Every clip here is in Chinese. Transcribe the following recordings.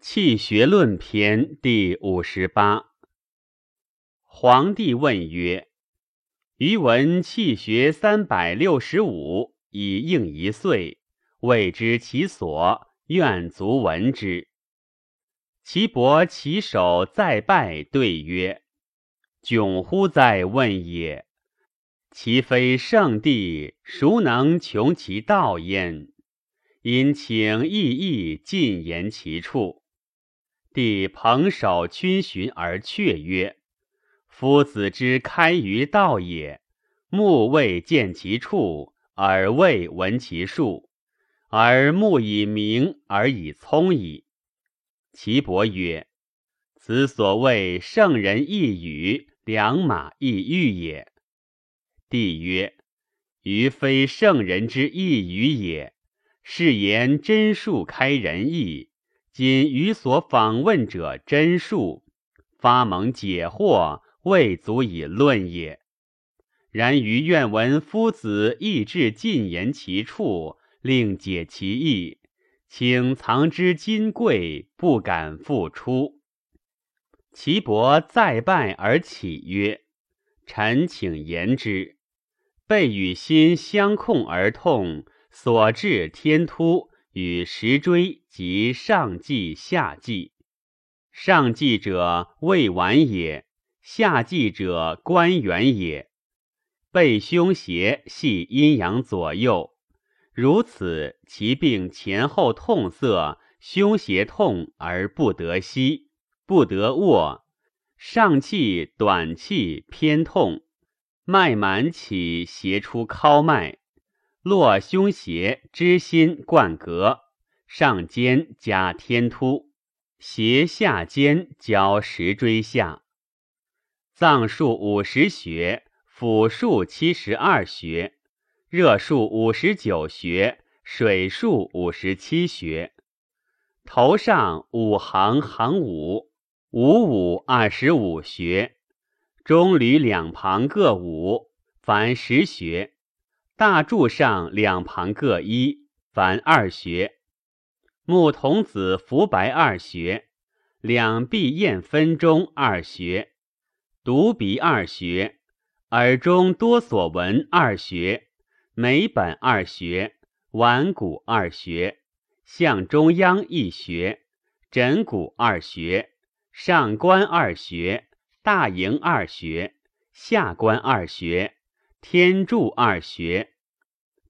气学论篇第五十八。皇帝问曰：“余闻气学三百六十五，以应一岁，未知其所，愿足闻之。”其伯其手再拜，对曰：“窘乎哉问也！其非圣地，孰能穷其道焉？因请意义尽言其处。”帝蓬首逡巡而却曰：“夫子之开于道也，目未见其处，耳未闻其数，而目以明而以聪矣。”其伯曰：“此所谓圣人一语，良马一玉也。”帝曰：“余非圣人之一语也，是言真术开仁义。”今余所访问者真数，发蒙解惑，未足以论也。然于愿闻夫子意志尽言其处，令解其意，请藏之金贵，不敢复出。其伯再拜而起曰：“臣请言之。背与心相控而痛，所至天突。”与石锥及上纪下纪，上纪者未完也，下纪者关元也。背胸胁系阴阳左右，如此其病前后痛涩，胸胁痛而不得息，不得卧，上气短气偏痛，脉满起胁出尻脉。络胸胁知心贯膈，上肩加天突，胁下肩交石椎下。脏数五十穴，腑数七十二穴，热数五十九穴，水数五十七穴。头上五行行五，五五二十五穴，中吕两旁各五，凡十穴。大柱上两旁各一，凡二穴；木童子浮白二穴，两臂燕分中二穴，独鼻二穴，耳中多所闻二穴，眉本二穴，腕骨二穴，向中央一穴，枕骨二穴，上关二穴，大营二穴，下关二穴。天柱二穴，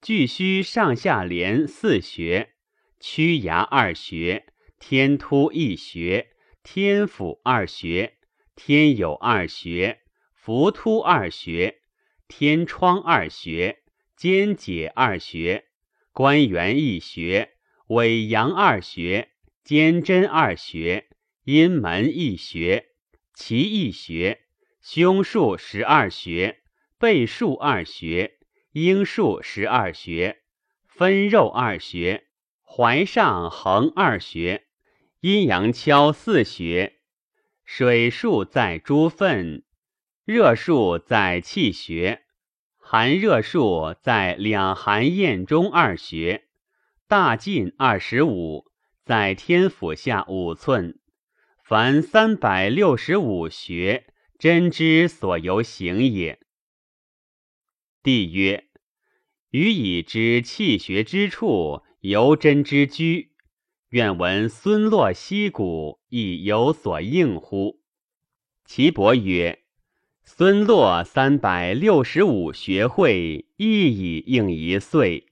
巨虚上下连四穴，曲牙二穴，天突一穴，天府二穴，天有二穴，浮突二穴，天窗二穴，肩解二穴，关元一穴，尾阳二穴，肩贞二穴，阴门一穴，脐一穴，胸数十二穴。背数二穴，阴数十二穴，分肉二穴，怀上横二穴，阴阳跷四穴，水数在诸分，热数在气穴，寒热数在两寒咽中二穴，大进二十五，在天府下五寸，凡三百六十五穴，真之所由行也。帝曰：“予以知气血之处，由真之居。愿闻孙络溪谷，亦有所应乎？”岐伯曰：“孙络三百六十五学会，亦以应一岁，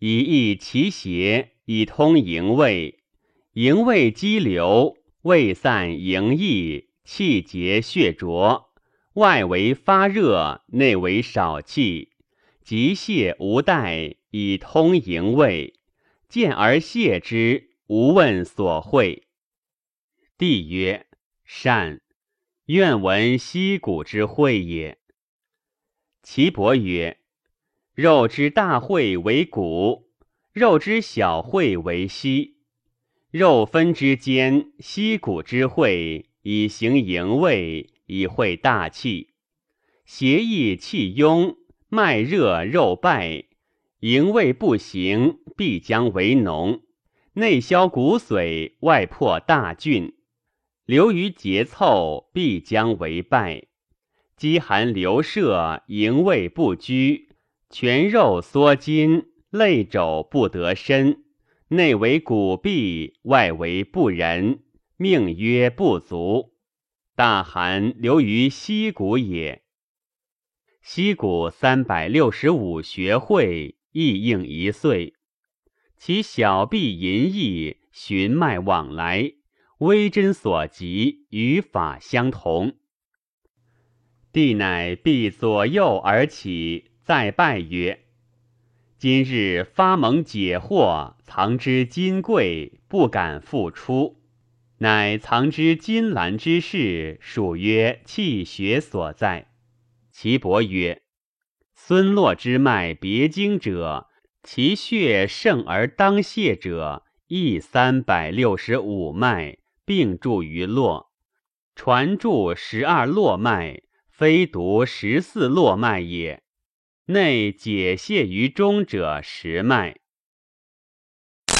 以益其邪，以通营卫。营卫积流，胃散营溢，气结血浊，外为发热，内为少气。”即谢无待，以通营卫；见而谢之，无问所会。帝曰：“善。愿闻溪谷之会也。”岐伯曰：“肉之大会为骨，肉之小会为膝。肉分之间，溪谷之会，以行营卫，以会大气。邪意气壅。”脉热肉败，营卫不行，必将为脓。内消骨髓，外破大郡，流于节凑，必将为败。饥寒流射，营卫不居，全肉缩筋，肋肘不得伸，内为骨闭，外为不仁，命曰不足。大寒流于膝骨也。膝骨三百六十五穴会，亦应一岁。其小臂淫逸，循脉往来，微针所及，与法相同。帝乃必左右而起，再拜曰：“今日发蒙解惑，藏之金贵，不敢复出。乃藏之金兰之事，属曰气血所在。”岐伯曰：“孙络之脉别经者。”其血盛而当泄者，亦三百六十五脉并注于络，传注十二络脉，非独十四络脉也。内解泄于中者十脉。